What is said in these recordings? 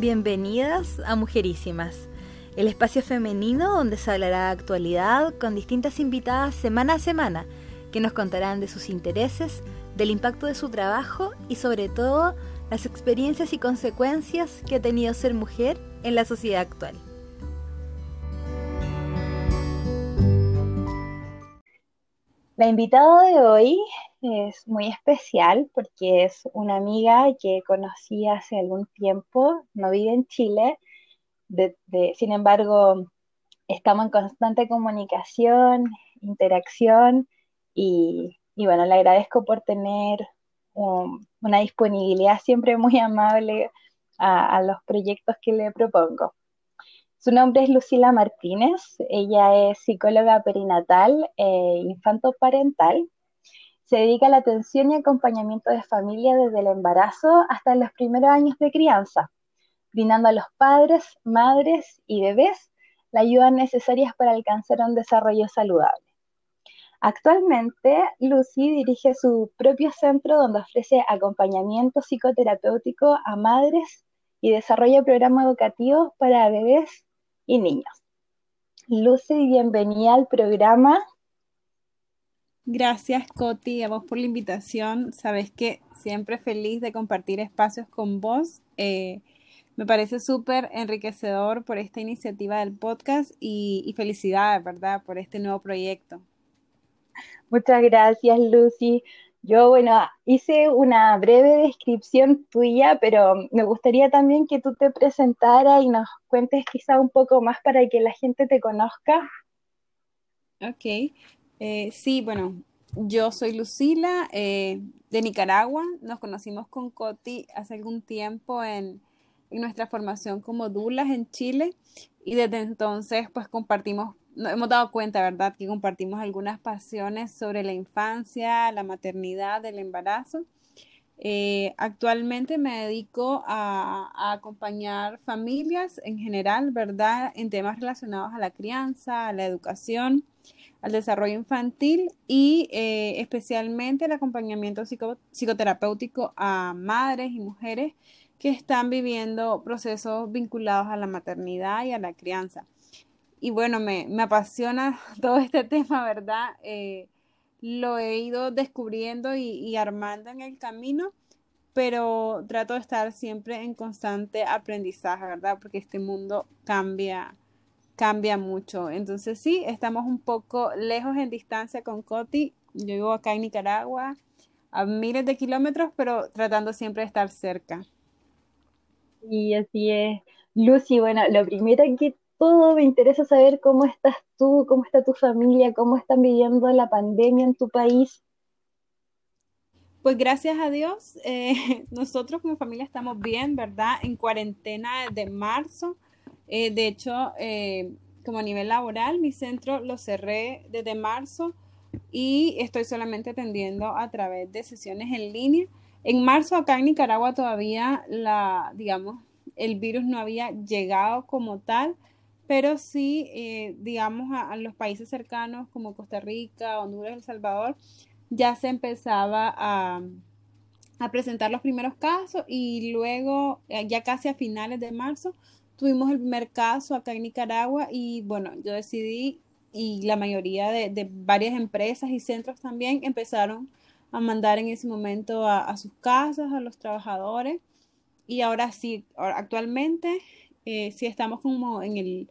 Bienvenidas a Mujerísimas, el espacio femenino donde se hablará de actualidad con distintas invitadas semana a semana que nos contarán de sus intereses, del impacto de su trabajo y sobre todo las experiencias y consecuencias que ha tenido ser mujer en la sociedad actual. La invitada de hoy es muy especial porque es una amiga que conocí hace algún tiempo, no vive en Chile, sin embargo estamos en constante comunicación, interacción y, bueno, le agradezco por tener una disponibilidad siempre muy amable a los proyectos que le propongo. Su nombre es Lucila Martínez, ella es psicóloga perinatal e infantoparental. Se dedica a la atención y acompañamiento de familia desde el embarazo hasta los primeros años de crianza, brindando a los padres, madres y bebés la ayuda necesaria para alcanzar un desarrollo saludable. Actualmente, Lucy dirige su propio centro donde ofrece acompañamiento psicoterapéutico a madres y desarrolla programas educativos para bebés y niños. Lucy, bienvenida al programa. Gracias, Coti, a vos por la invitación. Sabes que siempre feliz de compartir espacios con vos. Eh, me parece súper enriquecedor por esta iniciativa del podcast y, y felicidades, ¿verdad?, por este nuevo proyecto. Muchas gracias, Lucy. Yo, bueno, hice una breve descripción tuya, pero me gustaría también que tú te presentaras y nos cuentes quizá un poco más para que la gente te conozca. Ok, eh, sí, bueno, yo soy Lucila eh, de Nicaragua. Nos conocimos con Coti hace algún tiempo en, nuestra formación como Dulas en Chile y desde entonces pues compartimos hemos dado cuenta, ¿verdad?, que compartimos algunas pasiones sobre la infancia, la maternidad, el embarazo. Eh, actualmente me dedico a, acompañar familias en general, ¿verdad?, en temas relacionados a la crianza, a la educación, al desarrollo infantil y eh, especialmente el acompañamiento psicoterapéutico a madres y mujeres que están viviendo procesos vinculados a la maternidad y a la crianza y bueno, me, apasiona todo este tema, ¿verdad? Eh, lo he ido descubriendo y, armando en el camino, pero trato de estar siempre en constante aprendizaje, ¿verdad? Porque este mundo cambia, cambia mucho. Entonces sí, estamos un poco lejos en distancia con Coti. Yo vivo acá en Nicaragua, a miles de kilómetros, pero tratando siempre de estar cerca. Y así es. Lucy, bueno, lo primero que todo, me interesa saber cómo estás tú, cómo está tu familia, cómo están viviendo la pandemia en tu país. Pues gracias a Dios, eh, nosotros como familia estamos bien, ¿verdad? En cuarentena desde marzo. Eh, de hecho, eh, como a nivel laboral, mi centro lo cerré desde marzo y estoy solamente atendiendo a través de sesiones en línea. En marzo acá en Nicaragua todavía la, digamos, el virus no había llegado como tal, pero sí, eh, digamos, a, los países cercanos como Costa Rica, Honduras, El Salvador, ya se empezaba a, presentar los primeros casos y luego, ya casi a finales de marzo, tuvimos el primer caso acá en Nicaragua y bueno, yo decidí y la mayoría de, varias empresas y centros también empezaron a mandar en ese momento a, sus casas, a los trabajadores y ahora sí, actualmente eh, sí estamos como en el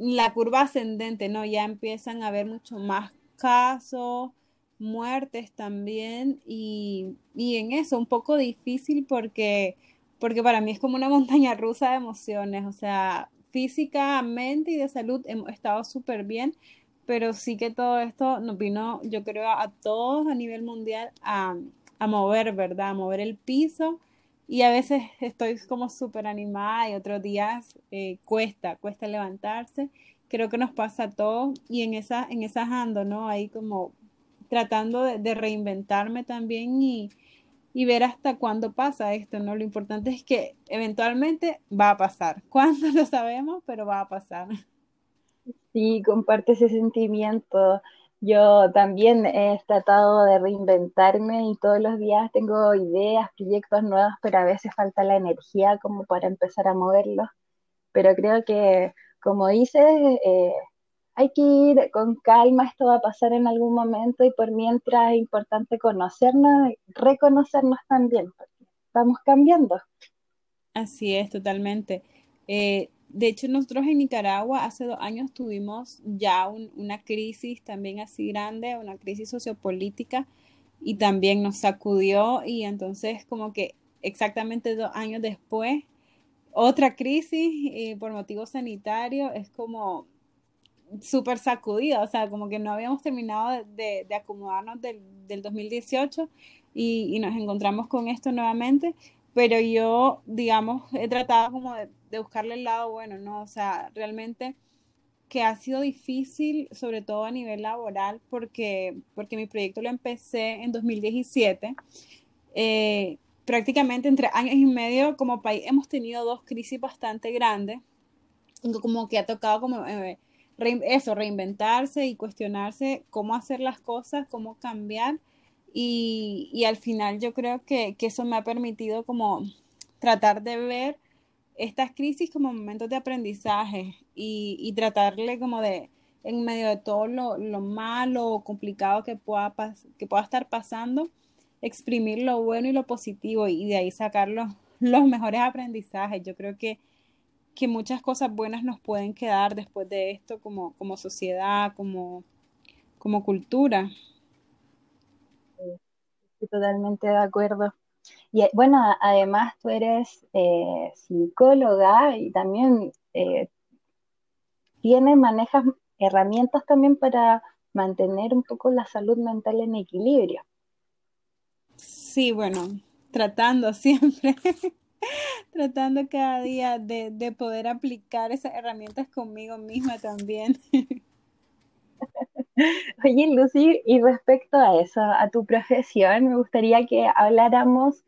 la curva ascendente, ¿no? Ya empiezan a haber mucho más casos, muertes también, y, en eso un poco difícil porque, porque para mí es como una montaña rusa de emociones, o sea, físicamente y de salud hemos estado súper bien, pero sí que todo esto nos vino, yo creo, a todos a nivel mundial a, a mover, ¿verdad? A mover el piso y a veces estoy como súper animada y otros días eh, cuesta, cuesta levantarse. Creo que nos pasa a todos y en esa, en esa ando, ¿no? Ahí como tratando de, reinventarme también y, y, ver hasta cuándo pasa esto, ¿no? Lo importante es que eventualmente va a pasar. ¿Cuándo lo sabemos? Pero va a pasar. Sí, comparte ese sentimiento. Yo también he tratado de reinventarme y todos los días tengo ideas, proyectos nuevos, pero a veces falta la energía como para empezar a moverlos. Pero creo que, como dices, eh, hay que ir con calma, esto va a pasar en algún momento y por mientras es importante conocernos, reconocernos también, porque estamos cambiando. Así es, totalmente. Eh, de hecho, nosotros en Nicaragua hace dos años tuvimos ya una crisis también así grande, una crisis sociopolítica y también nos sacudió y entonces como que exactamente dos años después, otra crisis eh, por motivos sanitarios es como súper sacudida, o sea, como que no habíamos terminado de, acomodarnos del, del 2018 y, y, nos encontramos con esto nuevamente, pero yo, digamos, he tratado como de, de, buscarle el lado bueno, ¿no? O sea, realmente que ha sido difícil, sobre todo a nivel laboral, porque, porque mi proyecto lo empecé en 2017. Eh, prácticamente entre años y medio como país hemos tenido dos crisis bastante grandes, como que ha tocado como... Eh, eso, reinventarse y cuestionarse cómo hacer las cosas, cómo cambiar. Y, y al final yo creo que, que, eso me ha permitido como tratar de ver estas crisis como momentos de aprendizaje y, y tratarle como de, en medio de todo lo, lo malo o complicado que pueda, que pueda estar pasando, exprimir lo bueno y lo positivo y de ahí sacar los, los mejores aprendizajes. Yo creo que que muchas cosas buenas nos pueden quedar después de esto como, como sociedad, como, como cultura. Estoy totalmente de acuerdo. Y bueno, además tú eres eh, psicóloga y también eh, tienes, manejas herramientas también para mantener un poco la salud mental en equilibrio. Sí, bueno, tratando siempre. Tratando cada día de, de, poder aplicar esas herramientas conmigo misma también. Oye, Lucy, y respecto a eso, a tu profesión, me gustaría que habláramos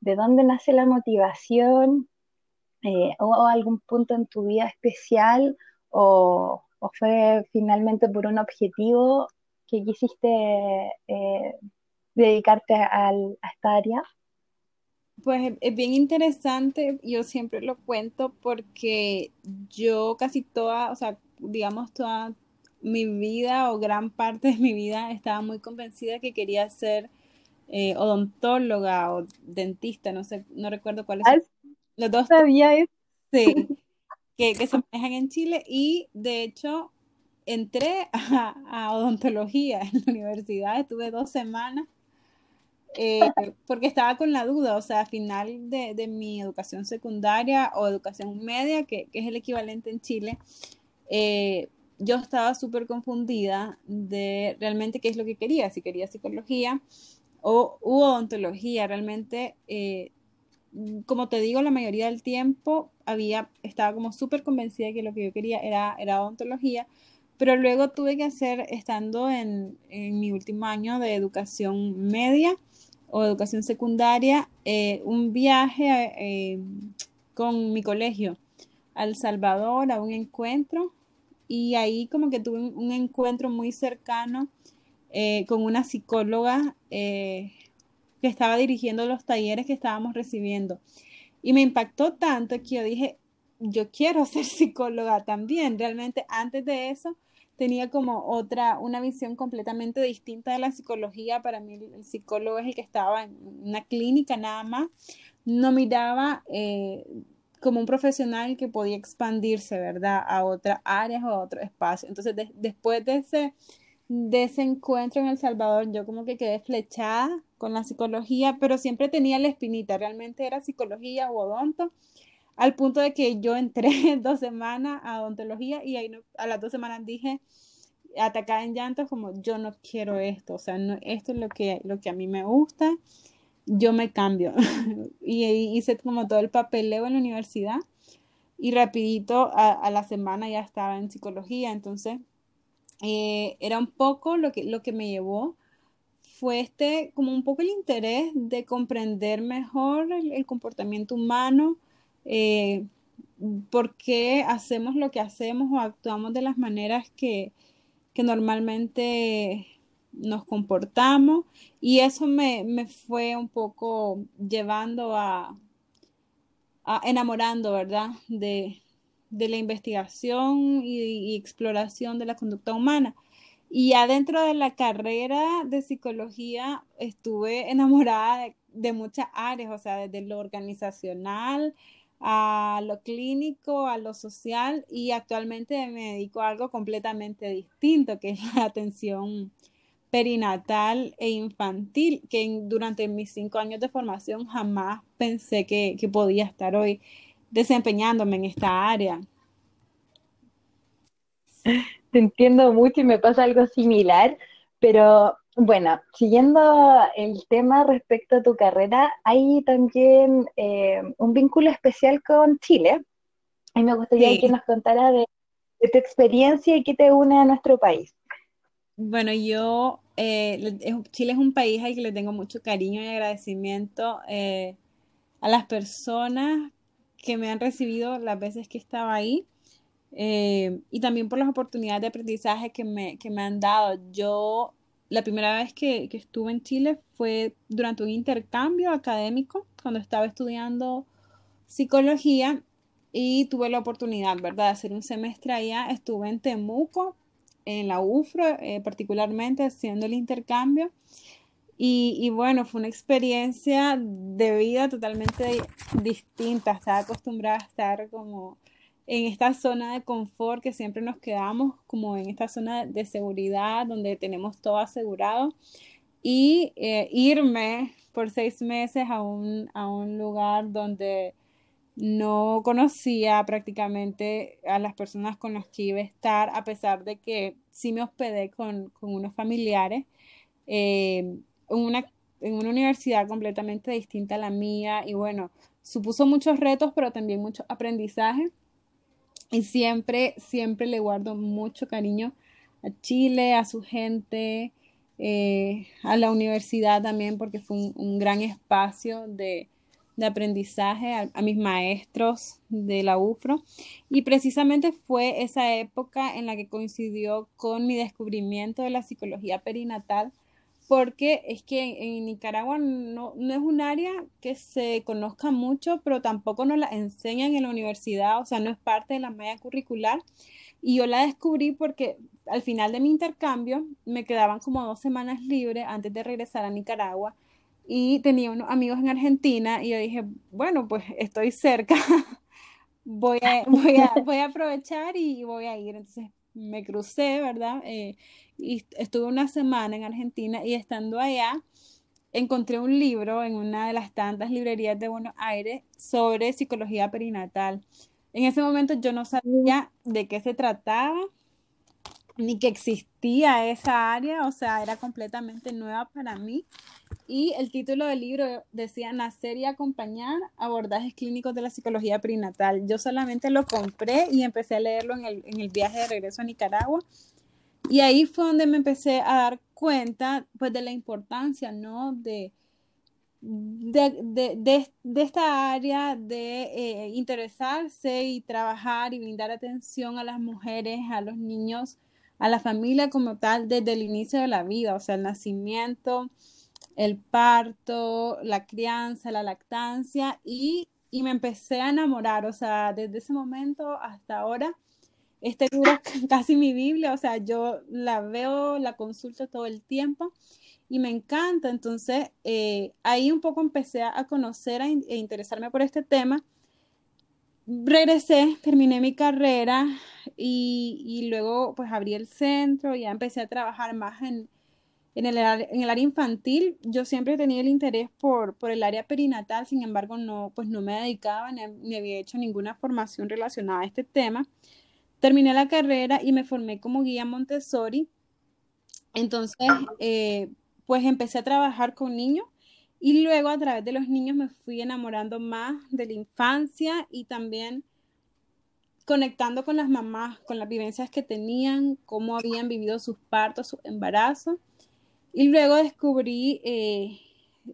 de dónde nace la motivación eh, o algún punto en tu vida especial o, o, fue finalmente por un objetivo que quisiste eh, dedicarte a, a esta área. Pues es bien interesante, yo siempre lo cuento porque yo casi toda, o sea, digamos toda mi vida o gran parte de mi vida estaba muy convencida que quería ser eh, odontóloga o dentista, no sé, no recuerdo cuáles son. Los dos. Sabía eso. Sí, que, que, se manejan en Chile y de hecho entré a, a odontología en la universidad, estuve dos semanas eh, porque estaba con la duda, o sea, a final de, de mi educación secundaria o educación media, que, que es el equivalente en Chile, eh, yo estaba súper confundida de realmente qué es lo que quería, si quería psicología o u odontología. Realmente, eh, como te digo, la mayoría del tiempo había, estaba como súper convencida de que lo que yo quería era, era odontología, pero luego tuve que hacer, estando en, en mi último año de educación media, o educación secundaria, eh, un viaje eh, con mi colegio a El Salvador a un encuentro y ahí como que tuve un, encuentro muy cercano eh, con una psicóloga que estaba dirigiendo los talleres que estábamos recibiendo. Y me impactó tanto que yo dije, yo quiero ser psicóloga también. Realmente antes de eso tenía como otra, una visión completamente distinta de la psicología. Para mí el psicólogo es el que estaba en una clínica nada más. No miraba eh, como un profesional que podía expandirse, ¿verdad? A otras áreas o a otro espacio. Entonces, después de ese, de ese encuentro en El Salvador, yo como que quedé flechada con la psicología, pero siempre tenía la espinita. Realmente era psicología o odonto al punto de que yo entré dos semanas a odontología y ahí a las dos semanas dije, atacada en llantos, como yo no quiero esto, o sea, no, esto es lo que, lo que a mí me gusta, yo me cambio. y, hice como todo el papeleo en la universidad y rapidito a, la semana ya estaba en psicología, entonces eh, era un poco lo que, lo que me llevó fue este, como un poco el interés de comprender mejor el comportamiento humano, eh, por qué hacemos lo que hacemos o actuamos de las maneras que, que normalmente nos comportamos y eso me, me fue un poco llevando a, a enamorando, ¿verdad? De, de la investigación y, exploración de la conducta humana. Y adentro de la carrera de psicología estuve enamorada de, de muchas áreas, o sea, desde lo organizacional a lo clínico, a lo social y actualmente me dedico a algo completamente distinto, que es la atención perinatal e infantil, que durante mis cinco años de formación jamás pensé que, que podía estar hoy desempeñándome en esta área. Te entiendo mucho y me pasa algo similar, pero bueno, siguiendo el tema respecto a tu carrera, hay también eh, un vínculo especial con Chile. Y me gustaría Sí. que nos contara de, de tu experiencia y qué te une a nuestro país. Bueno, yo, eh, Chile es un país al que le tengo mucho cariño y agradecimiento eh, a las personas que me han recibido las veces que estaba ahí eh, y también por las oportunidades de aprendizaje que me, que me han dado. Yo, la primera vez que, que estuve en Chile fue durante un intercambio académico, cuando estaba estudiando psicología y tuve la oportunidad, ¿verdad?, de hacer un semestre allá. Estuve en Temuco, en la UFRO, eh, particularmente haciendo el intercambio. Y, y bueno, fue una experiencia de vida totalmente distinta. Estaba acostumbrada a estar como en esta zona de confort que siempre nos quedamos, como en esta zona de seguridad donde tenemos todo asegurado. Y eh, irme por seis meses a un, a un lugar donde no conocía prácticamente a las personas con las que iba a estar, a pesar de que sí me hospedé con, con unos familiares eh, en una, en una universidad completamente distinta a la mía y bueno, supuso muchos retos, pero también mucho aprendizaje y siempre, siempre le guardo mucho cariño a Chile, a su gente, eh, a la universidad también, porque fue un, gran espacio de, de aprendizaje, a, a mis maestros de la UFRO. Y precisamente fue esa época en la que coincidió con mi descubrimiento de la psicología perinatal porque es que en Nicaragua no, no es un área que se conozca mucho, pero tampoco nos la enseñan en la universidad, o sea, no es parte de la malla curricular. Y yo la descubrí porque al final de mi intercambio me quedaban como dos semanas libres antes de regresar a Nicaragua y tenía unos amigos en Argentina y yo dije, bueno, pues estoy cerca, voy a, voy a, voy a aprovechar y voy a ir. Entonces me crucé, ¿verdad? Eh, y estuve una semana en Argentina y estando allá encontré un libro en una de las tantas librerías de Buenos Aires sobre psicología perinatal. En ese momento yo no sabía de qué se trataba, ni que existía esa área, o sea, era completamente nueva para mí. Y el título del libro decía Nacer y acompañar abordajes clínicos de la psicología perinatal. Yo solamente lo compré y empecé a leerlo en el, en el viaje de regreso a Nicaragua. Y ahí fue donde me empecé a dar cuenta, pues, de la importancia, ¿no? De, de, de, de, esta área de eh, interesarse y trabajar y brindar atención a las mujeres, a los niños, a la familia como tal, desde el inicio de la vida, o sea, el nacimiento, el parto, la crianza, la lactancia, y, y me empecé a enamorar, o sea, desde ese momento hasta ahora este libro es casi mi Biblia, o sea, yo la veo, la consulto todo el tiempo y me encanta. Entonces, eh, ahí un poco empecé a conocer a, e interesarme por este tema. Regresé, terminé mi carrera y, y, luego pues abrí el centro, ya empecé a trabajar más en, en, el, en el área infantil. Yo siempre tenido el interés por, por el área perinatal, sin embargo, no, pues no me dedicaba ni, ni había hecho ninguna formación relacionada a este tema. Terminé la carrera y me formé como guía Montessori. Entonces, eh, pues empecé a trabajar con niños y luego a través de los niños me fui enamorando más de la infancia y también conectando con las mamás, con las vivencias que tenían, cómo habían vivido sus partos, sus embarazos. Y luego descubrí, eh,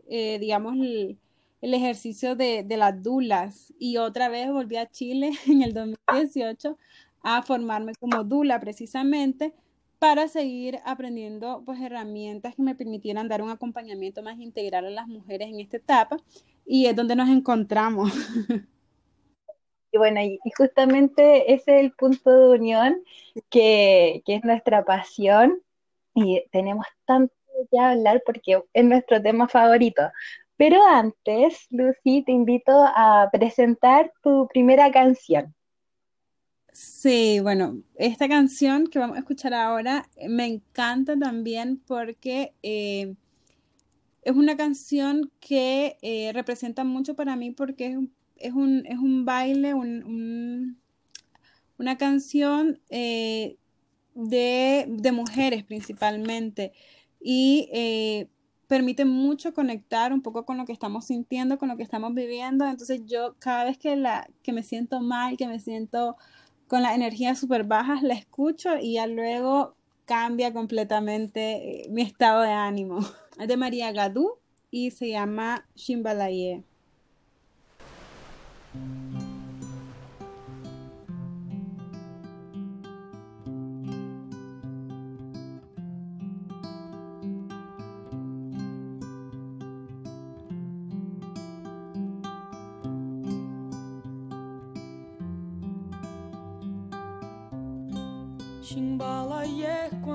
eh, digamos, el, el ejercicio de, de, las dulas y otra vez volví a Chile en el 2018 a formarme como dula precisamente para seguir aprendiendo pues herramientas que me permitieran dar un acompañamiento más integral a las mujeres en esta etapa y es donde nos encontramos. Y bueno, y justamente ese es el punto de unión que, que es nuestra pasión y tenemos tanto que hablar porque es nuestro tema favorito. Pero antes, Lucy, te invito a presentar tu primera canción. Sí, bueno, esta canción que vamos a escuchar ahora me encanta también porque eh, es una canción que eh, representa mucho para mí porque es un es un, es un baile, un, una canción eh, de, mujeres principalmente y permite mucho conectar un poco con lo que estamos sintiendo, con lo que estamos viviendo. Entonces yo cada vez que, la, que me siento mal, que me siento con las energías súper bajas, la escucho y ya luego cambia completamente eh, mi estado de ánimo. Es de María Gadú y se llama Shimbalaye.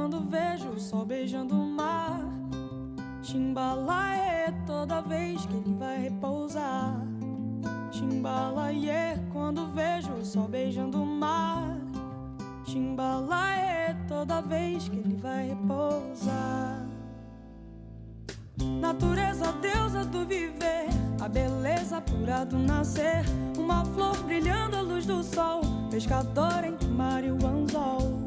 Quando vejo o sol beijando o mar. Chimbalaie toda vez que ele vai repousar. Chimbalaie quando vejo o sol beijando o mar. Chimbalaie toda vez que ele vai repousar. Natureza, deusa do viver, a beleza pura do nascer. Uma flor brilhando à luz do sol, pescador entre o mar e o anzol.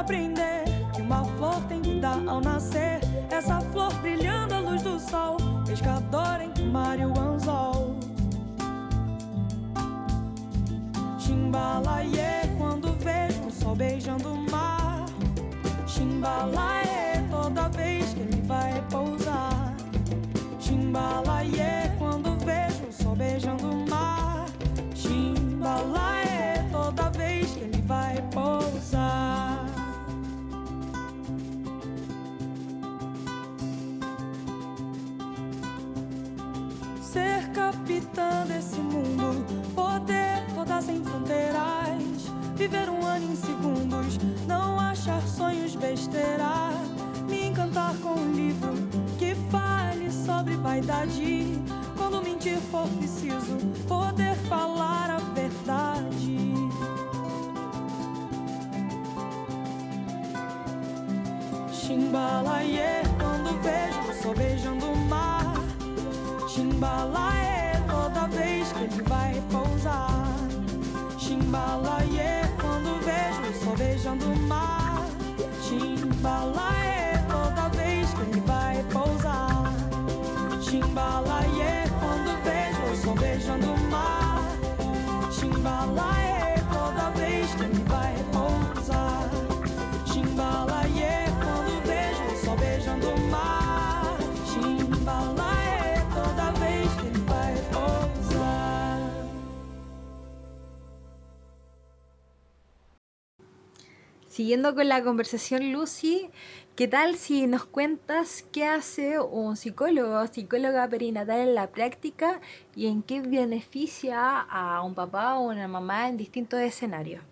Aprender que uma flor tem que dar ao nascer? Essa flor brilhando à luz do sol, pescador entre o mar e o anzol. Chimbalaie quando vejo o sol beijando o mar. Chimbalaie toda vez que ele vai repousar. Chimbalaie quando vejo o sol beijando o mar. Viver um ano em segundos, não achar sonhos besteira, me encantar com um livro que fale sobre vaidade. Quando mentir for preciso, poder falar a verdade. Chimbalaie, quando vejo o sol beijando o mar. Chimbalaie, toda vez que ele vai repousar. Chimbalaie, quando vejo o sol beijando o mar. Chimbalaie, toda vez que ele vai repousar. Chimbalaie, quando vejo o sol beijando o mar. Chimbalaie, Siguiendo con la conversación, Lucy, ¿qué tal si nos cuentas qué hace un psicólogo o psicóloga perinatal en la práctica y en qué beneficia a un papá o una mamá en distintos escenarios?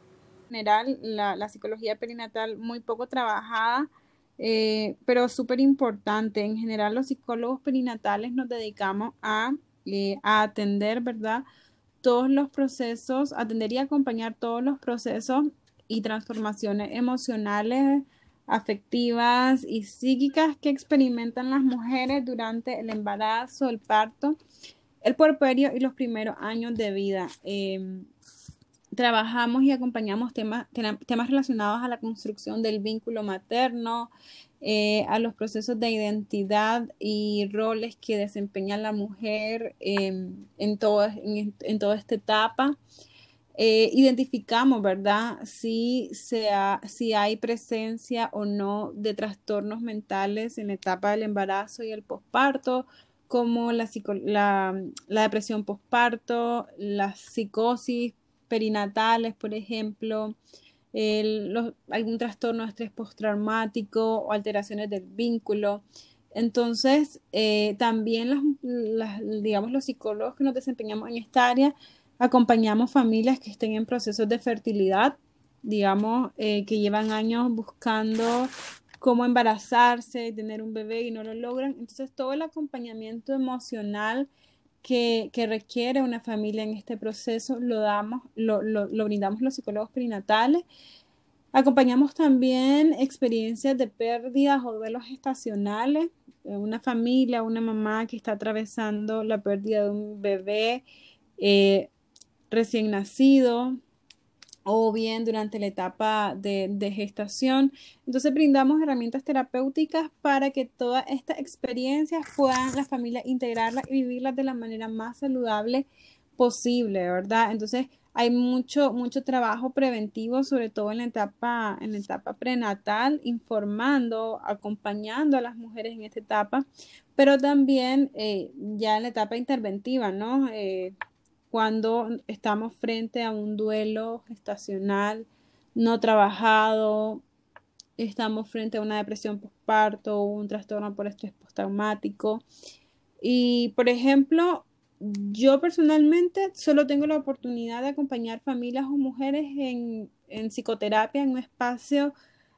En general, la, psicología perinatal muy poco trabajada, eh, pero súper importante. En general, los psicólogos perinatales nos dedicamos a, eh, a atender, ¿verdad? Todos los procesos, atender y acompañar todos los procesos y transformaciones emocionales afectivas y psíquicas que experimentan las mujeres durante el embarazo, el parto, el puerperio y los primeros años de vida. Em, trabajamos y acompañamos temas, temas relacionados a la construcción del vínculo materno, eh, a los procesos de identidad y roles que desempeña la mujer en, todo, en, toda esta etapa. Eh, identificamos, ¿verdad? Si, sea, si hay presencia o no de trastornos mentales en la etapa del embarazo y el posparto, como la, depresión posparto, la psicosis perinatales, por ejemplo, algún trastorno de estrés postraumático o alteraciones del vínculo. Entonces, eh, también los psicólogos que nos desempeñamos en esta área, acompañamos familias que estén en procesos de fertilidad, digamos, eh, que llevan años buscando cómo embarazarse, tener un bebé y no lo logran. Entonces, todo el acompañamiento emocional que, requiere una familia en este proceso lo damos, lo, lo, brindamos los psicólogos perinatales. Acompañamos también experiencias de pérdidas o duelos estacionales. Eh, una familia, una mamá que está atravesando la pérdida de un bebé eh, recién nacido, o bien durante la etapa de, gestación. Entonces brindamos herramientas terapéuticas para que todas estas experiencias puedan las familias integrarlas y vivirlas de la manera más saludable posible, ¿verdad? Entonces hay mucho, mucho trabajo preventivo, sobre todo en la etapa, en la etapa prenatal, informando, acompañando a las mujeres en esta etapa, pero también eh, ya en la etapa interventiva, ¿no? Eh, cuando estamos frente a un duelo gestacional no trabajado, estamos frente a una depresión postparto un trastorno por estrés postraumático. Y, por ejemplo, yo personalmente solo tengo la oportunidad de acompañar familias o mujeres en, en psicoterapia en un espacio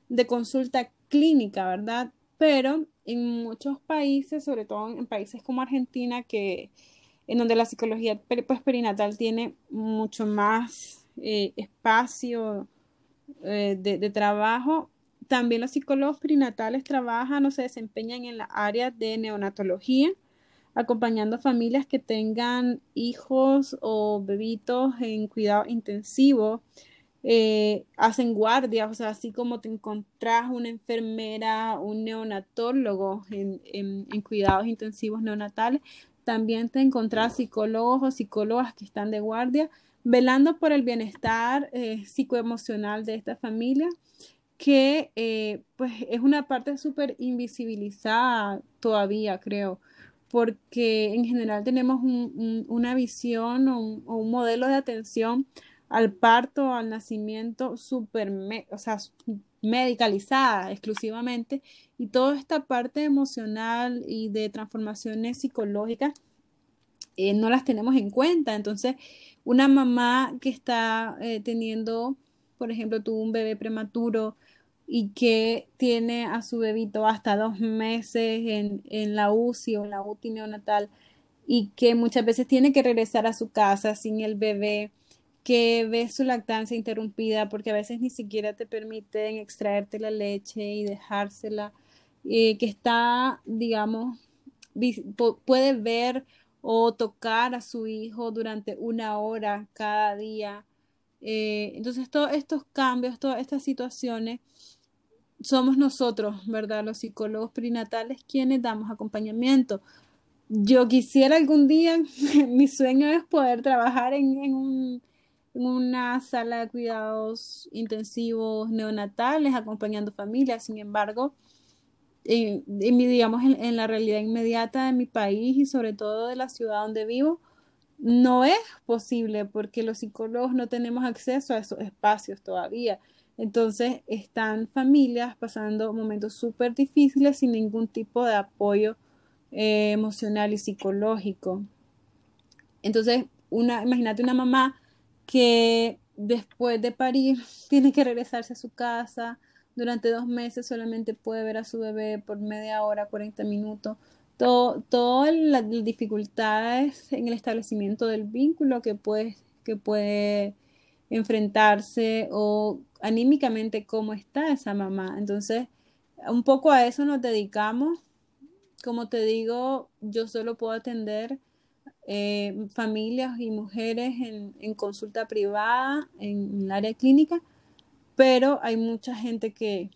de consulta clínica, ¿verdad? Pero en muchos países, sobre todo en países como Argentina, que en donde la psicología pues, perinatal tiene mucho más eh, espacio eh, de, trabajo. También los psicólogos perinatales trabajan o se desempeñan en la área de neonatología, acompañando familias que tengan hijos o bebitos en cuidado intensivo. Eh, hacen guardias, o sea, así como te encontrás una enfermera, un neonatólogo en, en cuidados intensivos neonatales, también te encontrás psicólogos o psicólogas que están de guardia velando por el bienestar eh, psicoemocional de esta familia, que eh, pues es una parte súper invisibilizada todavía, creo, porque en general tenemos una visión o un, modelo de atención al parto, al nacimiento súper, o sea, medicalizada exclusivamente y toda esta parte emocional y de transformaciones psicológicas eh, no las tenemos en cuenta. Entonces, una mamá que está eh, teniendo, por ejemplo, tuvo un bebé prematuro y que tiene a su bebito hasta dos meses en, en la UCI o en la UTI neonatal y que muchas veces tiene que regresar a su casa sin el bebé que ves su lactancia interrumpida porque a veces ni siquiera te permiten extraerte la leche y dejársela, eh, que está, digamos, puede ver o tocar a su hijo durante una hora cada día. Eh, entonces, todos estos cambios, todas estas situaciones, somos nosotros, ¿verdad? Los psicólogos prenatales quienes damos acompañamiento. Yo quisiera algún día, mi sueño es poder trabajar en un una sala de cuidados intensivos neonatales acompañando familias. Sin embargo, en, digamos, en, la realidad inmediata de mi país y sobre todo de la ciudad donde vivo, no es posible porque los psicólogos no tenemos acceso a esos espacios todavía. Entonces están familias pasando momentos súper difíciles sin ningún tipo de apoyo eh, emocional y psicológico. Entonces, una, imagínate una mamá que después de parir tiene que regresarse a su casa. Durante dos meses solamente puede ver a su bebé por media hora, 40 minutos. Todas las dificultades en el establecimiento del vínculo que puede, que puede enfrentarse o anímicamente cómo está esa mamá. Entonces, un poco a eso nos dedicamos. Como te digo, yo solo puedo atender eh, familias y mujeres en, consulta privada, en, el área clínica, pero hay mucha gente que,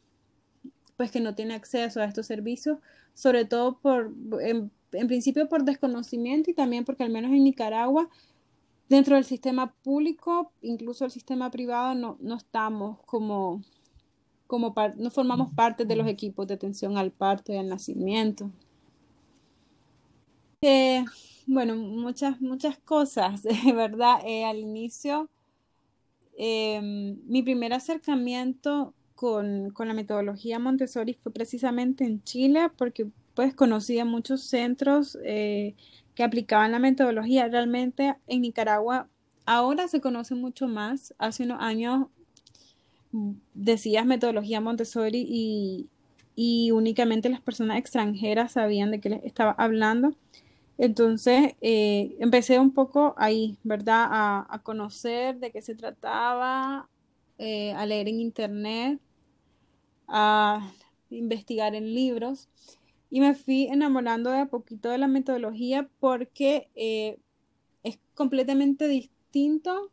pues, que no tiene acceso a estos servicios, sobre todo por, en, principio por desconocimiento y también porque al menos en Nicaragua, dentro del sistema público, incluso el sistema privado, no, no estamos como, como no formamos parte de los equipos de atención al parto y al nacimiento. Eh, bueno, muchas, muchas cosas, verdad. Eh, al inicio, em, mi primer acercamiento con, la metodología Montessori fue precisamente en Chile, porque pues conocía muchos centros eh, que aplicaban la metodología. Realmente en Nicaragua ahora se conoce mucho más. Hace unos años decías metodología Montessori y, y únicamente las personas extranjeras sabían de qué les estaba hablando. Entonces, eh, empecé un poco ahí, ¿verdad? A, conocer de qué se trataba, eh, a leer en internet, a investigar en libros y me fui enamorando de a poquito de la metodología porque eh, es completamente distinto,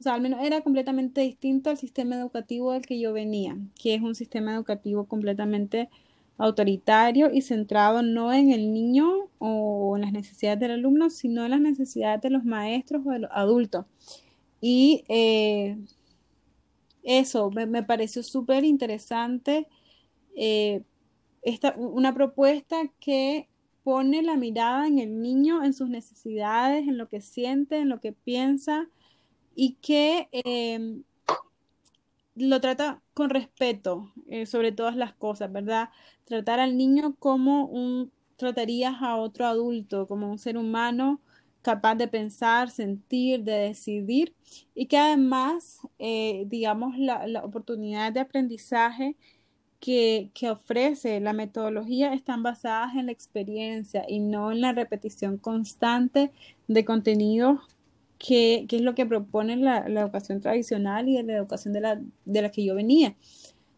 o sea, al menos era completamente distinto al sistema educativo del que yo venía, que es un sistema educativo completamente autoritario y centrado no en el niño o en las necesidades del alumno, sino en las necesidades de los maestros o de los adultos. Y eh, eso me, pareció súper interesante. Eh, esta, una propuesta que pone la mirada en el niño, en sus necesidades, en lo que siente, en lo que piensa y que eh, lo trata con respeto sobre todas las cosas, ¿verdad? tratar al niño como un tratarías a otro adulto, como un ser humano capaz de pensar, sentir, de decidir y que además, eh, digamos, la, la, oportunidad de aprendizaje que, que, ofrece la metodología están basadas en la experiencia y no en la repetición constante de contenidos que, que es lo que propone la, la, educación tradicional y la educación de la, de la que yo venía.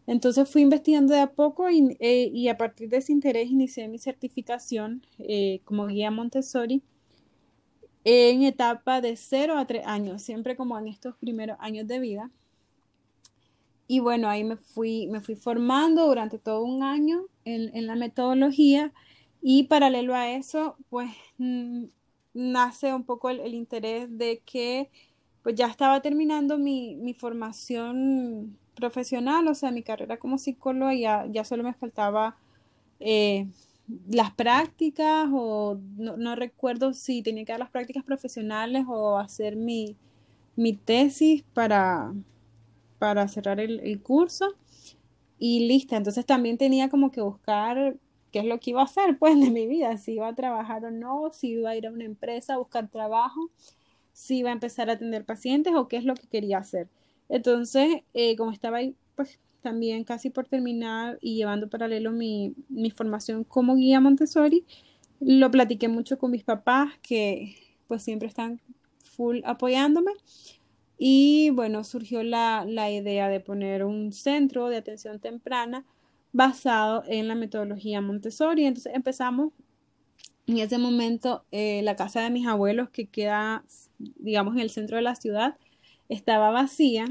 Entonces fui investigando de a poco y, eh, a partir de ese interés inicié mi certificación eh, como guía Montessori en etapa de 0 a 3 años, siempre como en estos primeros años de vida. Y bueno, ahí me fui, me fui formando durante todo un año en, la metodología y paralelo a eso, pues mm, nace un poco el, interés de que pues ya estaba terminando mi, mi formación profesional, o sea, mi carrera como psicóloga ya, ya solo me faltaba eh, las prácticas o no, recuerdo si tenía que dar las prácticas profesionales o hacer mi, tesis para, para cerrar el, curso y lista. Entonces también tenía como que buscar qué es lo que iba a hacer pues de mi vida, si iba a trabajar o no, si iba a ir a una empresa a buscar trabajo, si iba a empezar a atender pacientes o qué es lo que quería hacer. Entonces, eh, como estaba ahí, pues también casi por terminar y llevando paralelo mi, formación como guía Montessori, lo platiqué mucho con mis papás que pues siempre están full apoyándome. Y bueno, surgió la, idea de poner un centro de atención temprana basado en la metodología Montessori. Entonces empezamos en ese momento eh, la casa de mis abuelos que queda, digamos, en el centro de la ciudad estaba vacía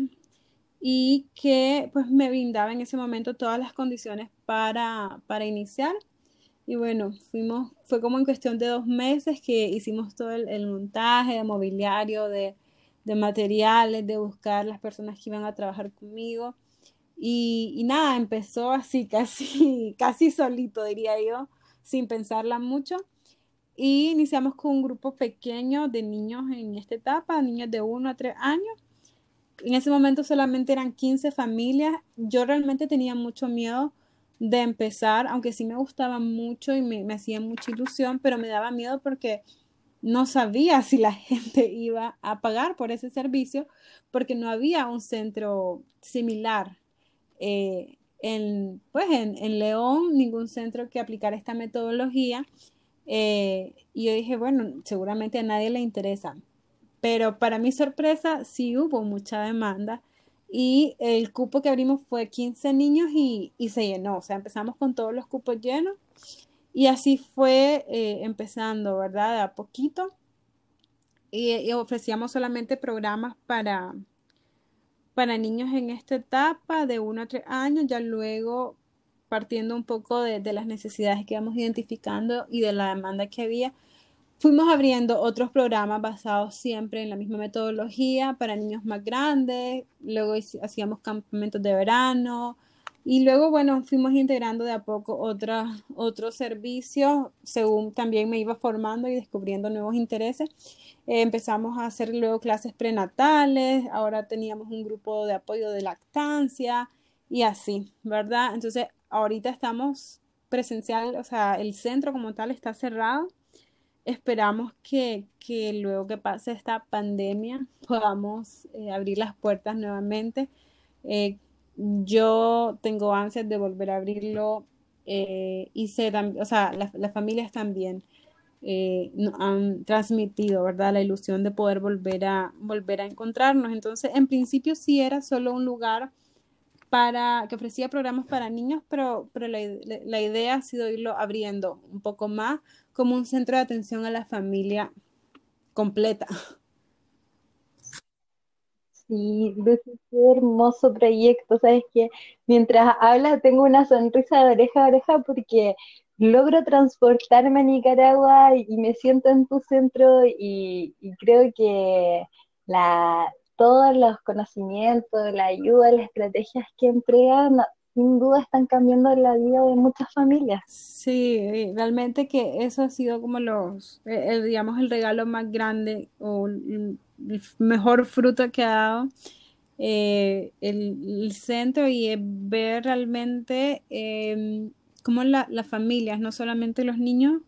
y que pues me brindaba en ese momento todas las condiciones para, para iniciar. Y bueno, fuimos, fue como en cuestión de dos meses que hicimos todo el, montaje de mobiliario, de, de, materiales, de buscar las personas que iban a trabajar conmigo. Y, y, nada, empezó así, casi, casi solito, diría yo, sin pensarla mucho. Y iniciamos con un grupo pequeño de niños en esta etapa, niños de 1 a 3 años en ese momento solamente eran 15 familias. Yo realmente tenía mucho miedo de empezar, aunque sí me gustaba mucho y me, hacía mucha ilusión, pero me daba miedo porque no sabía si la gente iba a pagar por ese servicio, porque no había un centro similar eh, en, pues en, León, ningún centro que aplicara esta metodología. Eh, y yo dije, bueno, seguramente a nadie le interesa, pero para mi sorpresa sí hubo mucha demanda y el cupo que abrimos fue 15 niños y, se llenó, o sea, empezamos con todos los cupos llenos y así fue eh, empezando, ¿verdad? A poquito. Y, ofrecíamos solamente programas para, para niños en esta etapa de 1 a 3 años, ya luego partiendo un poco de, de las necesidades que íbamos identificando y de la demanda que había, Fuimos abriendo otros programas basados siempre en la misma metodología para niños más grandes, luego hacíamos campamentos de verano y luego, bueno, fuimos integrando de a poco otros servicios según también me iba formando y descubriendo nuevos intereses. Eh, empezamos a hacer luego clases prenatales, ahora teníamos un grupo de apoyo de lactancia y así, ¿verdad? Entonces, ahorita estamos presencial, o sea, el centro como tal está cerrado esperamos que, luego que pase esta pandemia podamos eh, abrir las puertas nuevamente. Eh, yo tengo ansias de volver a abrirlo eh, y o sea, las familias también han transmitido, ¿verdad? La ilusión de poder volver a, volver a encontrarnos. Entonces, en principio sí era solo un lugar para que ofrecía programas para niños, pero, pero la, la idea ha sido irlo abriendo un poco más como un centro de atención a la familia completa. Sí, es un hermoso proyecto. Sabes que mientras hablas tengo una sonrisa de oreja a oreja porque logro transportarme a Nicaragua y me siento en tu centro y, creo que la, todos los conocimientos, la ayuda, las estrategias que emplean sin duda están cambiando la vida de muchas familias. Sí, realmente que eso ha sido como los, eh, el, digamos, el regalo más grande o mejor fruto que ha dado eh, el, centro y ver realmente eh, cómo las familias, no solamente los niños,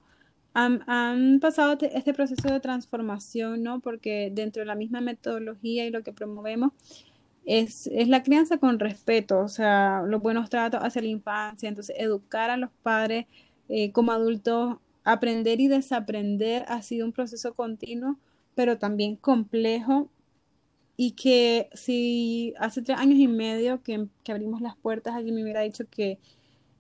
han, pasado este proceso de transformación, ¿no? Porque dentro de la misma metodología y lo que promovemos, es, la crianza con respeto, o sea, los buenos tratos hacia la infancia, entonces educar a los padres eh, como adultos, aprender y desaprender ha sido un proceso continuo, pero también complejo y que si hace tres años y medio que, abrimos las puertas, alguien me hubiera dicho que,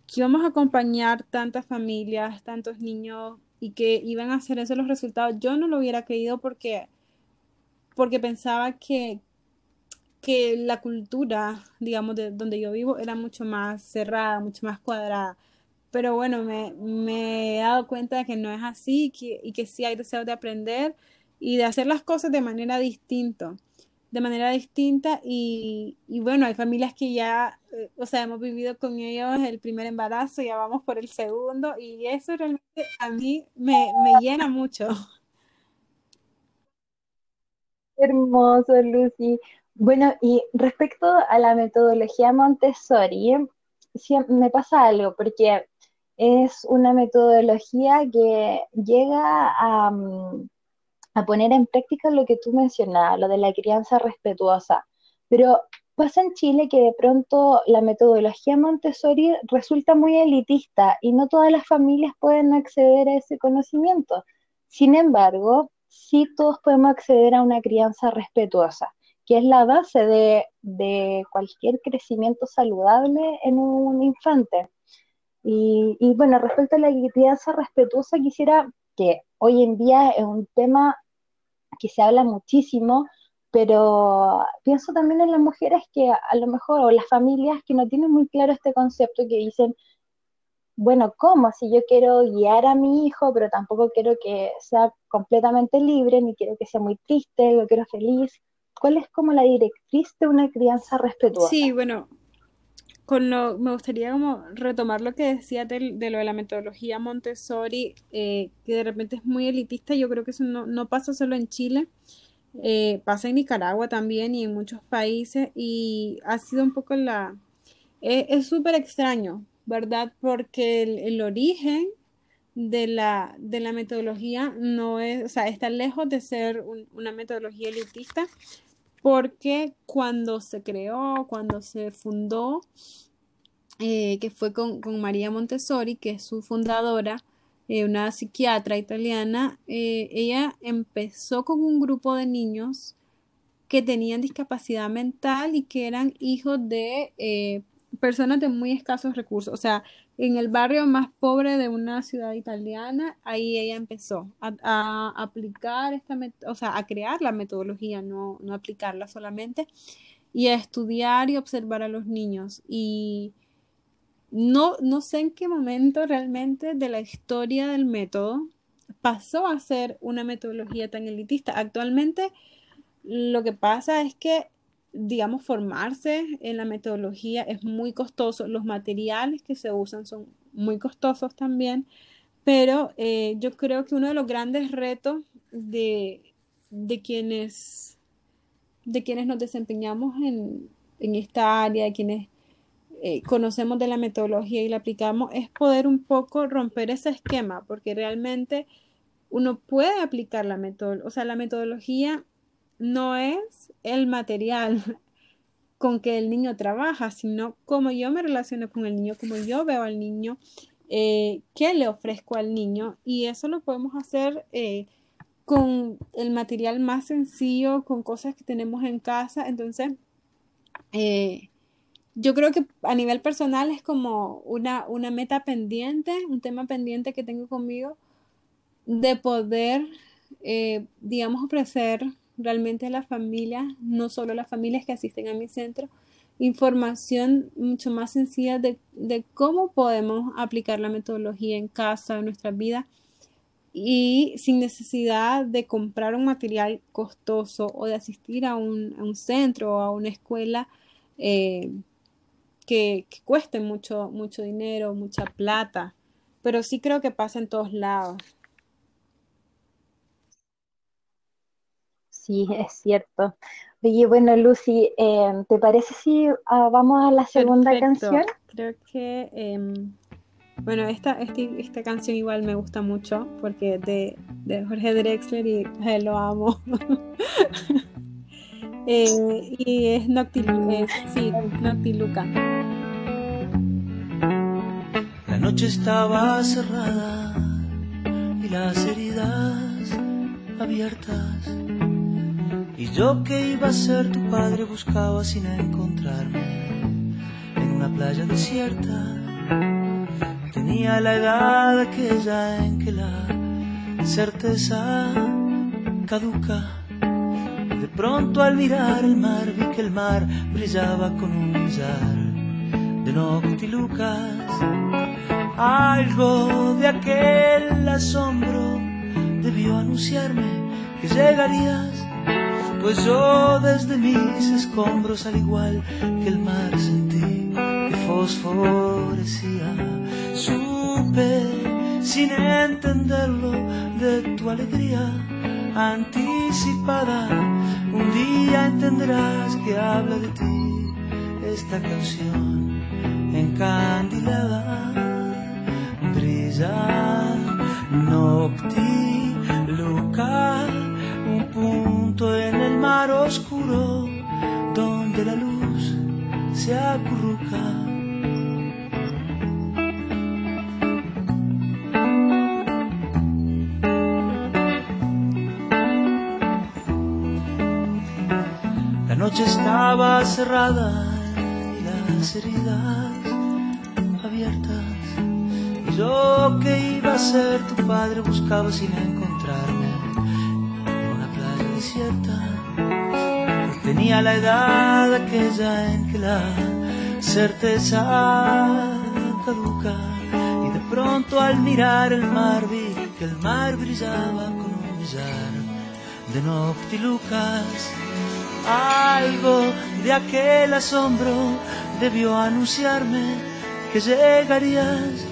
que íbamos a acompañar tantas familias, tantos niños y que iban a hacer esos los resultados, yo no lo hubiera creído porque, porque pensaba que, que la cultura, digamos, de donde yo vivo era mucho más cerrada, mucho más cuadrada. Pero bueno, me, he dado cuenta de que no es así y que sí hay deseo de aprender y de hacer las cosas de manera distinta, de manera distinta y, bueno, hay familias que ya, eh, o sea, hemos vivido con ellos el primer embarazo, ya vamos por el segundo y eso realmente a mí me, me llena mucho. Hermoso, Lucy. Bueno, y respecto a la metodología Montessori, me pasa algo, porque es una metodología que llega a, mm, a poner en práctica lo que tú mencionabas, lo de la crianza respetuosa. Pero pasa en Chile que de pronto la metodología Montessori resulta muy elitista y no todas las familias pueden acceder a ese conocimiento. Sin embargo, sí todos podemos acceder a una crianza respetuosa que es la base de, cualquier crecimiento saludable en un infante. Y, bueno, respecto a la crianza respetuosa, quisiera que hoy en día es un tema que se habla muchísimo, pero pienso también en las mujeres que a lo mejor, o las familias que no tienen muy claro este concepto, que dicen, bueno, ¿cómo? Si yo quiero guiar a mi hijo, pero tampoco quiero que sea completamente libre, ni quiero que sea muy triste, lo quiero feliz. ¿Cuál es como la directriz de una crianza respetuosa? Sí, bueno, con lo, me gustaría como retomar lo que decía de, lo de la metodología Montessori, eh, que de repente es muy elitista, yo creo que eso no, pasa solo en Chile, eh, pasa en Nicaragua también y en muchos países y ha sido un poco la... Eh, es súper extraño, ¿verdad? Porque el, origen de la, de la metodología no es, o sea, está lejos de ser una metodología elitista, porque cuando se creó, cuando se fundó, eh, que fue con, María Montessori, que es su fundadora, eh, una psiquiatra italiana, eh, ella empezó con un grupo de niños que tenían discapacidad mental y que eran hijos de personas de muy escasos recursos. O sea, en el barrio más pobre de una ciudad italiana, ahí ella empezó a, aplicar esta, o sea, a crear la metodología, no, no aplicarla solamente, y a estudiar y observar a los niños. Y no, no sé en qué momento realmente de la historia del método pasó a ser una metodología tan elitista. Actualmente lo que pasa es que digamos, formarse en la metodología es muy costoso. Los materiales que se usan son muy costosos también, pero eh, yo creo que uno de los grandes retos de, quienes, de quienes nos desempeñamos en, esta área, de quienes eh, conocemos de la metodología y la aplicamos, es poder un poco romper ese esquema, porque realmente uno puede aplicar la o sea, la metodología no es el material con que el niño trabaja, sino cómo yo me relaciono con el niño, cómo yo veo al niño, eh, qué le ofrezco al niño. Y eso lo podemos hacer eh, con el material más sencillo, con cosas que tenemos en casa. Entonces, eh, yo creo que a nivel personal es como una, una meta pendiente, un tema pendiente que tengo conmigo de poder, digamos, ofrecer realmente a las familias, no solo las familias que asisten a mi centro, información mucho más sencilla de, cómo podemos aplicar la metodología en casa, en nuestra vida, y sin necesidad de comprar un material costoso o de asistir a un, centro o a una escuela eh, que, que, cueste mucho, mucho dinero, mucha plata. Pero sí creo que pasa en todos lados. Sí, es cierto. Oye, bueno, Lucy, em, ¿te parece si ah, vamos a la segunda canción? Creo que, em, bueno, esta, este, esta canción igual me gusta mucho porque es de, de Jorge Drexler y lo amo. Eh, y es Noctiluca. sí, Noctiluca. La noche estaba cerrada y las heridas abiertas y yo que iba a ser tu padre buscaba sin encontrarme en una playa desierta. Tenía la edad aquella en que la certeza caduca. De pronto al mirar el mar vi que el mar brillaba con un millar de noctilucas. Algo de aquel asombro debió anunciarme que llegarías pues yo desde mis escombros, al igual que el mar, sentí que fosforecía. Supe, sin entenderlo, de tu alegría anticipada. Un día entenderás que habla de ti esta canción encandilada. Brilla, nocti, mar oscuro donde la luz se acurruca. La noche estaba cerrada y las heridas abiertas. Y yo que iba a ser tu padre buscaba sin encontrarme Tenía la edad aquella en que la certeza caduca. Y de pronto al mirar el mar vi que el mar brillaba con un millar de noctilucas. Algo de aquel asombro debió anunciarme que llegarías,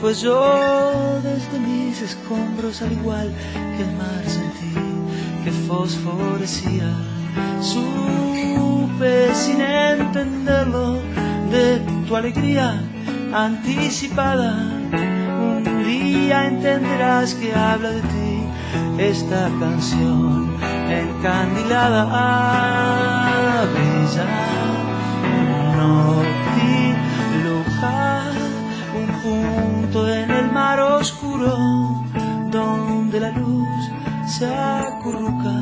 pues yo desde mis escombros, al igual que el mar, que fosforecía. Sin entenderlo de tu alegría anticipada. Un día entenderás que habla de ti esta canción encandilada. Brilla, noctiluca, un punto en el mar oscuro donde la luz se acurruca.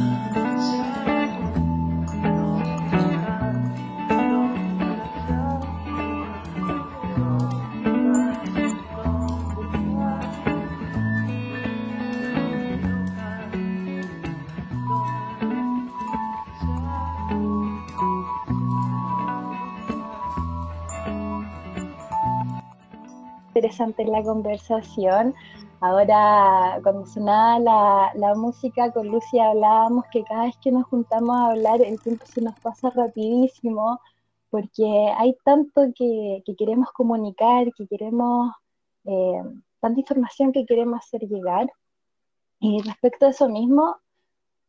Interesante la conversación. Ahora, cuando sonaba la, la, música, con Lucy hablábamos que cada vez que nos juntamos a hablar, el tiempo se nos pasa rapidísimo, porque hay tanto que, que queremos comunicar, que queremos, eh, tanta información que queremos hacer llegar. Y respecto a eso mismo,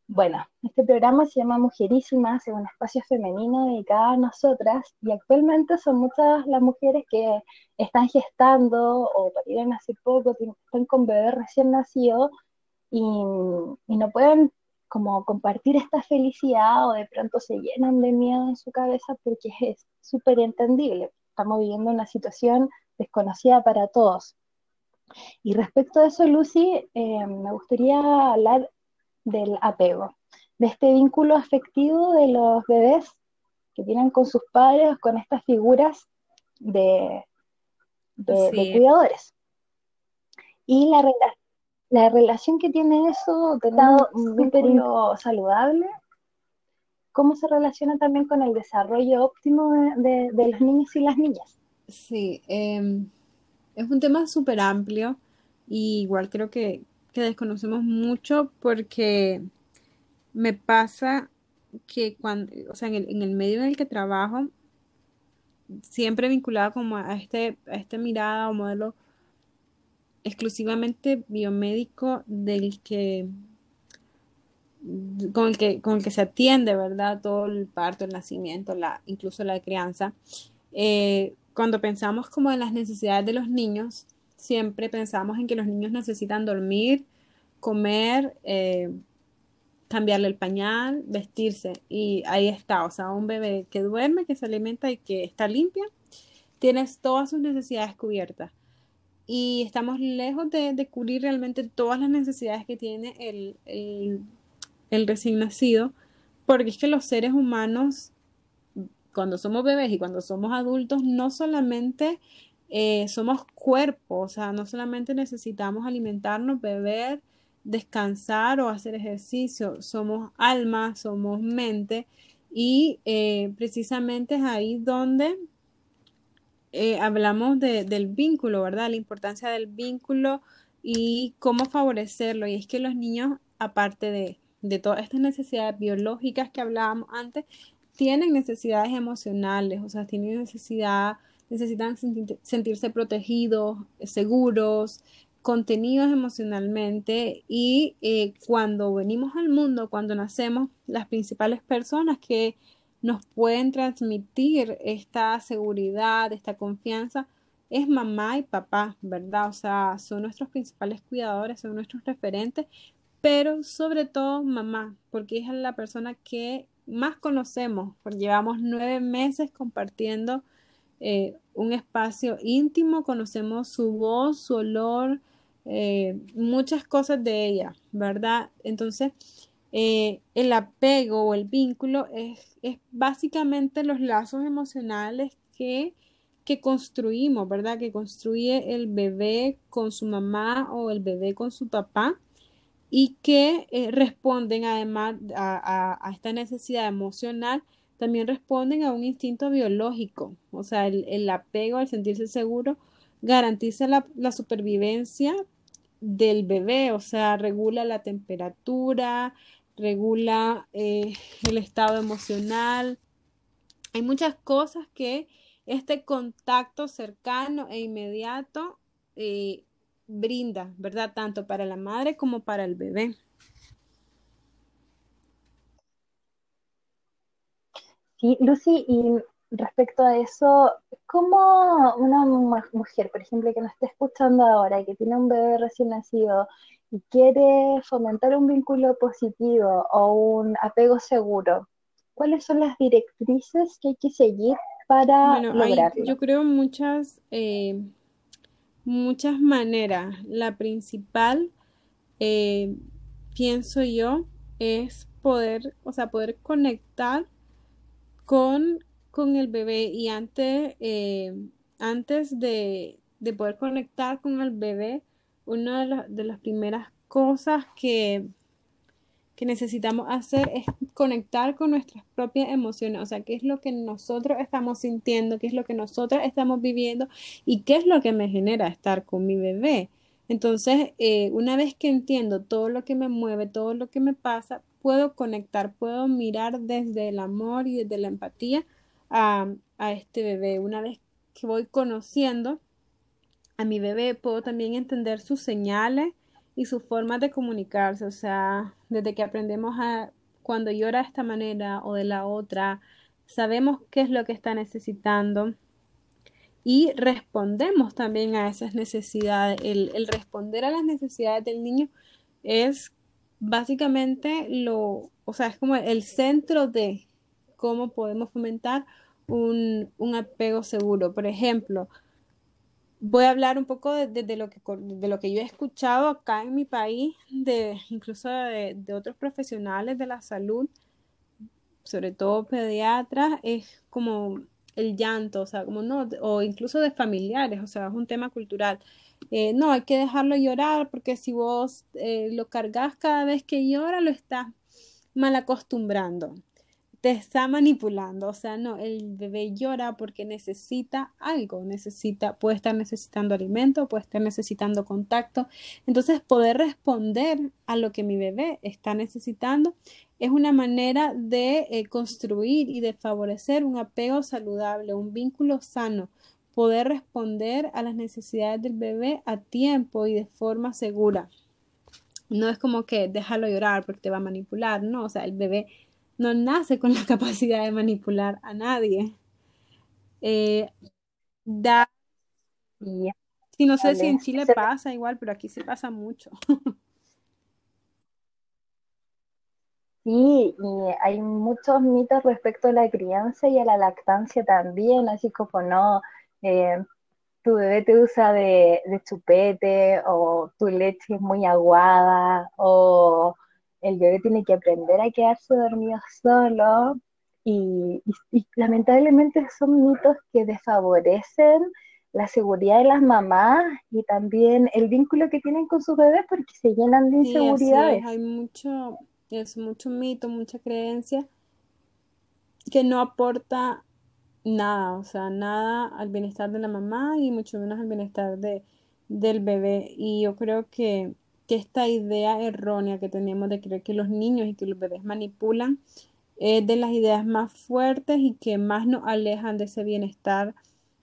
bueno, este programa se llama Mujerísimas, es un espacio femenino dedicado a nosotras y actualmente son muchas las mujeres que están gestando o parieron hace poco, están con bebés recién nacidos y, y, no pueden como compartir esta felicidad o de pronto se llenan de miedo en su cabeza porque es súper entendible. Estamos viviendo una situación desconocida para todos. Y respecto a eso, Lucy, eh, me gustaría hablar del apego, de este vínculo afectivo de los bebés que tienen con sus padres, con estas figuras de, de, cuidadores. Y la, la relación que tiene eso, de un vínculo saludable, cómo se relaciona también con el desarrollo óptimo de, de los niños y las niñas. Sí, eh, es un tema súper amplio y igual creo que, que desconocemos mucho porque me pasa que cuando, o sea, en el, en el medio en el que trabajo, siempre vinculada como a este, a esta mirada o modelo exclusivamente biomédico del que con el que, con el que se atiende, ¿verdad? Todo el parto, el nacimiento, la, incluso la crianza. Eh, cuando pensamos como en las necesidades de los niños, siempre pensamos en que los niños necesitan dormir, comer, eh, cambiarle el pañal, vestirse. Y ahí está, o sea, un bebé que duerme, que se alimenta y que está limpia, tienes todas sus necesidades cubiertas. Y estamos lejos de, cubrir realmente todas las necesidades que tiene el, el, el recién nacido, porque es que los seres humanos, cuando somos bebés y cuando somos adultos, no solamente eh, somos cuerpos, o sea, no solamente necesitamos alimentarnos, beber, descansar o hacer ejercicio, somos alma, somos mente y eh, precisamente es ahí donde eh, hablamos del vínculo, ¿verdad? La importancia del vínculo y cómo favorecerlo. Y es que los niños, aparte de, de todas estas necesidades biológicas que hablábamos antes, tienen necesidades emocionales, o sea, tienen necesidad necesitan sentirse protegidos, seguros, contenidos emocionalmente y eh, cuando venimos al mundo, cuando nacemos, las principales personas que nos pueden transmitir esta seguridad, esta confianza, es mamá y papá, ¿verdad? O sea, son nuestros principales cuidadores, son nuestros referentes, pero sobre todo mamá, porque es la persona que más conocemos, porque llevamos nueve meses compartiendo eh, un espacio íntimo, conocemos su voz, su olor, eh, muchas cosas de ella, ¿verdad? Entonces, eh, el apego o el vínculo es, es, básicamente los lazos emocionales que, que construimos, ¿verdad? Que construye el bebé con su mamá o el bebé con su papá y que responden además a, esta necesidad emocional también responden a un instinto biológico, o sea, el, apego al sentirse seguro garantiza la, supervivencia del bebé, o sea, regula la temperatura, regula eh, el estado emocional. Hay muchas cosas que este contacto cercano e inmediato eh, brinda, ¿verdad? Tanto para la madre como para el bebé. Sí, Lucy, y respecto a eso, ¿cómo una mujer, por ejemplo, que nos está escuchando ahora y que tiene un bebé recién nacido y quiere fomentar un vínculo positivo o un apego seguro, cuáles son las directrices que hay que seguir para lograrlo? yo creo muchas, eh, muchas maneras. La principal, eh, pienso yo, es poder, o sea, poder conectar con, con el bebé y antes, eh, antes de, de, poder conectar con el bebé, una de, las primeras cosas que, que necesitamos hacer es conectar con nuestras propias emociones, o sea, qué es lo que nosotros estamos sintiendo, qué es lo que nosotros estamos viviendo y qué es lo que me genera estar con mi bebé. Entonces, eh, una vez que entiendo todo lo que me mueve, todo lo que me pasa, puedo conectar, puedo mirar desde el amor y desde la empatía a, a este bebé. Una vez que voy conociendo a mi bebé, puedo también entender sus señales y sus formas de comunicarse. O sea, desde que aprendemos a cuando llora de esta manera o de la otra, sabemos qué es lo que está necesitando y respondemos también a esas necesidades. El, el responder a las necesidades del niño es básicamente lo, o sea, es como el centro de cómo podemos fomentar un, un apego seguro. Por ejemplo, voy a hablar un poco de, lo que, de lo que yo he escuchado acá en mi país, de, incluso de, otros profesionales de la salud, sobre todo pediatras, es como el llanto, o sea, como no, o incluso de familiares, o sea, es un tema cultural. Eh, no, hay que dejarlo llorar porque si vos eh, lo cargas cada vez que llora, lo estás mal acostumbrando te está manipulando, o sea, no, el bebé llora porque necesita algo, necesita, puede estar necesitando alimento, puede estar necesitando contacto. Entonces, poder responder a lo que mi bebé está necesitando es una manera de eh, construir y de favorecer un apego saludable, un vínculo sano, poder responder a las necesidades del bebé a tiempo y de forma segura. No es como que déjalo llorar porque te va a manipular, no, o sea, el bebé no nace con la capacidad de manipular a nadie. Eh, da, y no sé si en Chile pasa igual, pero aquí se pasa mucho. Sí, y hay muchos mitos respecto a la crianza y a la lactancia también, así como no, eh, tu bebé te usa de, de, chupete o tu leche es muy aguada o el bebé tiene que aprender a quedarse dormido solo y, lamentablemente son mitos que desfavorecen la seguridad de las mamás y también el vínculo que tienen con sus bebés porque se llenan de inseguridades. hay mucho, es mucho mito, mucha creencia que no aporta nada, o sea, nada al bienestar de la mamá y mucho menos al bienestar de, del bebé. Y yo creo que que esta idea errónea que tenemos de creer que los niños y que los bebés manipulan es de las ideas más fuertes y que más nos alejan de ese bienestar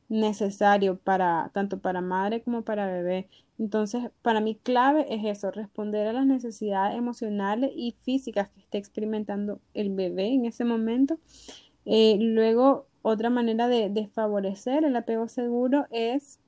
necesario para tanto para madre como para bebé. Entonces, para mí clave es eso, responder a las necesidades emocionales y físicas que esté experimentando el bebé en ese momento. Eh, luego, otra manera de, favorecer el apego seguro es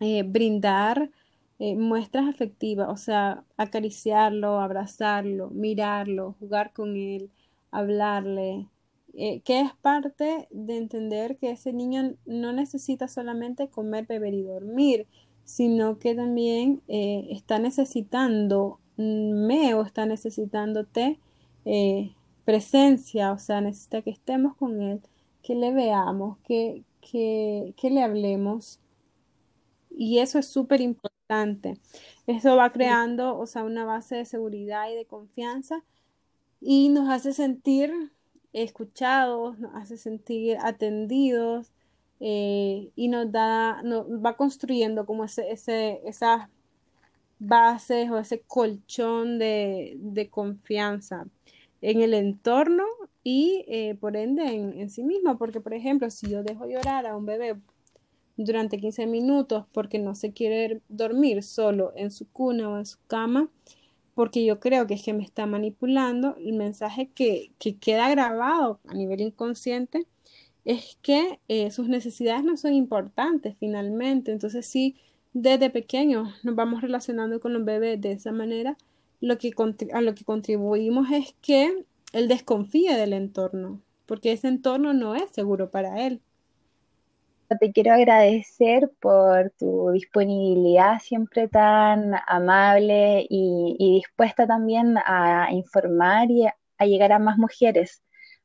eh, brindar eh, muestras afectivas, o sea, acariciarlo, abrazarlo, mirarlo, jugar con él, hablarle, eh, que es parte de entender que ese niño no necesita solamente comer, beber y dormir, sino que también está necesitando me o está necesitándote presencia, o sea, necesita que estemos con él, que le veamos, que, que, que le hablemos. Y eso es súper importante. Eso va creando, o sea, una base de seguridad y de confianza y nos hace sentir escuchados, nos hace sentir atendidos eh, y nos da, nos va construyendo como ese, ese, esas bases o ese colchón de, de confianza en el entorno y eh, por ende en, en sí mismo, porque por ejemplo, si yo dejo llorar a un bebé durante 15 minutos porque no se quiere dormir solo en su cuna o en su cama, porque yo creo que es que me está manipulando, el mensaje que, queda grabado a nivel inconsciente es que eh, sus necesidades no son importantes finalmente. Entonces, si desde pequeños nos vamos relacionando con los bebés de esa manera, lo que a lo que contribuimos es que él desconfíe del entorno, porque ese entorno no es seguro para él. Te quiero agradecer por tu disponibilidad siempre tan amable y, dispuesta también a informar y a, llegar a más mujeres.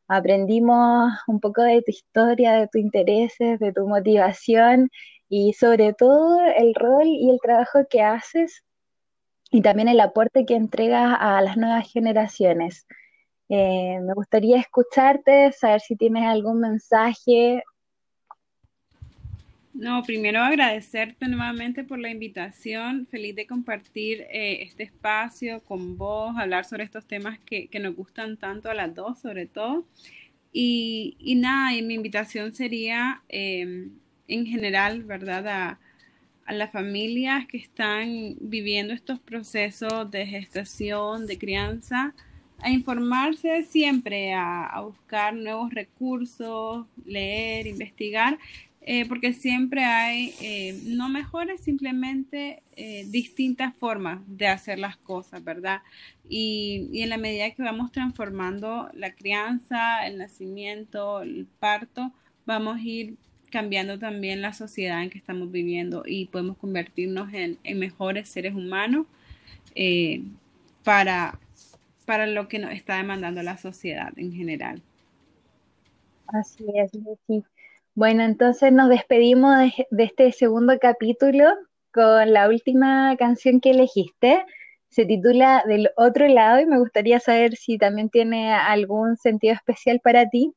Aprendimos un poco de tu historia, de tus intereses, de tu motivación y sobre todo el rol y el trabajo que haces y también el aporte que entregas a las nuevas generaciones. Eh, me gustaría escucharte, saber si tienes algún mensaje. No, primero agradecerte nuevamente por la invitación, feliz de compartir eh, este espacio con vos, hablar sobre estos temas que, nos gustan tanto a las dos, sobre todo. Y, nada, y mi invitación sería eh, en general, ¿verdad? A, a las familias que están viviendo estos procesos de gestación, de crianza, a informarse siempre, a, buscar nuevos recursos, leer, investigar, eh, porque siempre hay, eh, no mejores, simplemente eh, distintas formas de hacer las cosas, ¿verdad? Y, y, en la medida que vamos transformando la crianza, el nacimiento, el parto, vamos a ir cambiando también la sociedad en que estamos viviendo y podemos convertirnos en, en mejores seres humanos para para lo que nos está demandando la sociedad en general. Así es, Lucy. Bueno, entonces nos despedimos de, este segundo capítulo con la última canción que elegiste. Se titula Del otro lado y me gustaría saber si también tiene algún sentido especial para ti.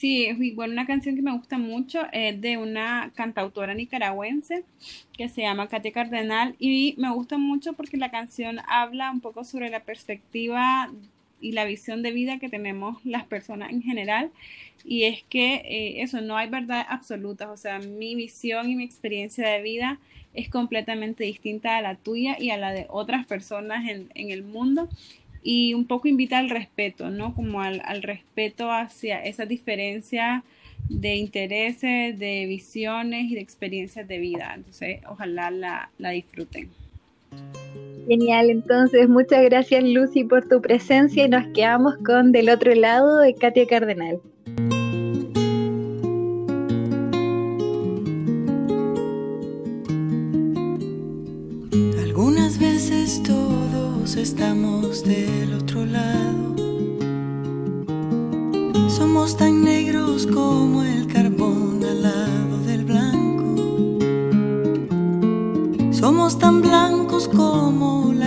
Sí, es igual una canción que me gusta mucho, es de una cantautora nicaragüense que se llama Katia Cardenal y me gusta mucho porque la canción habla un poco sobre la perspectiva y la visión de vida que tenemos las personas en general y es que eh, eso no hay verdad absoluta, o sea, mi visión y mi experiencia de vida es completamente distinta a la tuya y a la de otras personas en, en el mundo y un poco invita al respeto, ¿no? Como al, respeto hacia esa diferencia de intereses, de visiones y de experiencias de vida. Entonces, ojalá la, la disfruten. Genial, entonces muchas gracias Lucy por tu presencia y nos quedamos con Del otro lado de Katia Cardenal. Estamos del otro lado. Somos tan negros como el carbón al lado del blanco. Somos tan blancos como la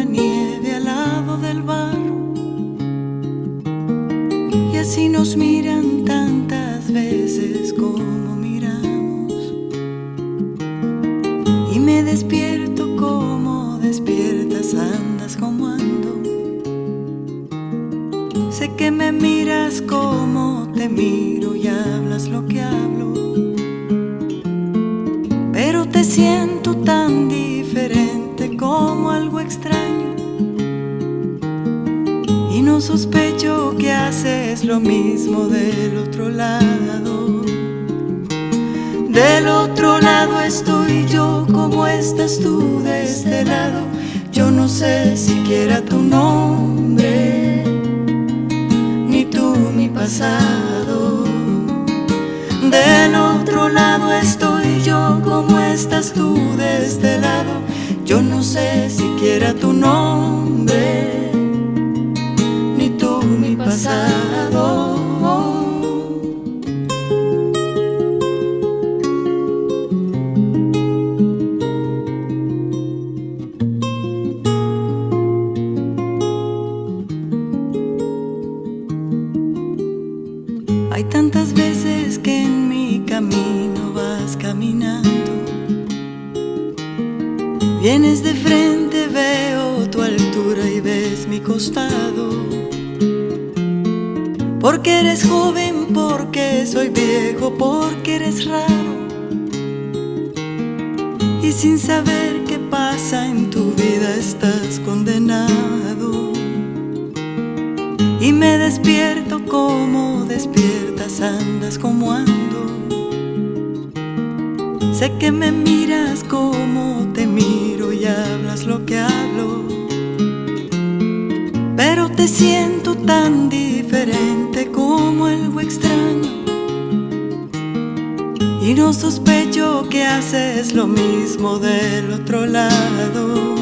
Porque eres joven, porque soy viejo, porque eres raro. Y sin saber qué pasa en tu vida estás condenado. Y me despierto como despiertas, andas como ando. Sé que me miras como te miro hablas lo que hablo, pero te siento tan diferente como algo extraño. Y no sospecho que haces lo mismo del otro lado.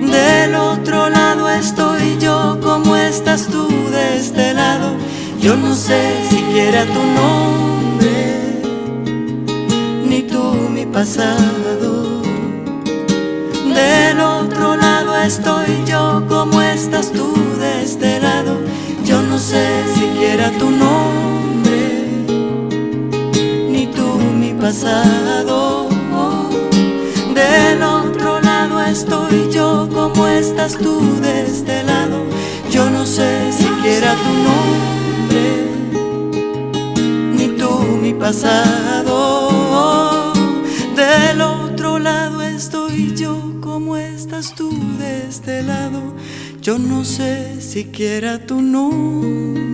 Del otro lado estoy yo, como estás tú de este lado. Yo no sé siquiera tu nombre, ni tú mi pasado Del otro lado estoy yo, ¿cómo estás tú de este lado? Yo no sé siquiera tu nombre, ni tú mi pasado. Del otro lado estoy yo, ¿cómo estás tú de este lado? Yo no sé siquiera tu nombre, ni tú mi pasado. Del este lado? Yo no sé siquiera tu nombre.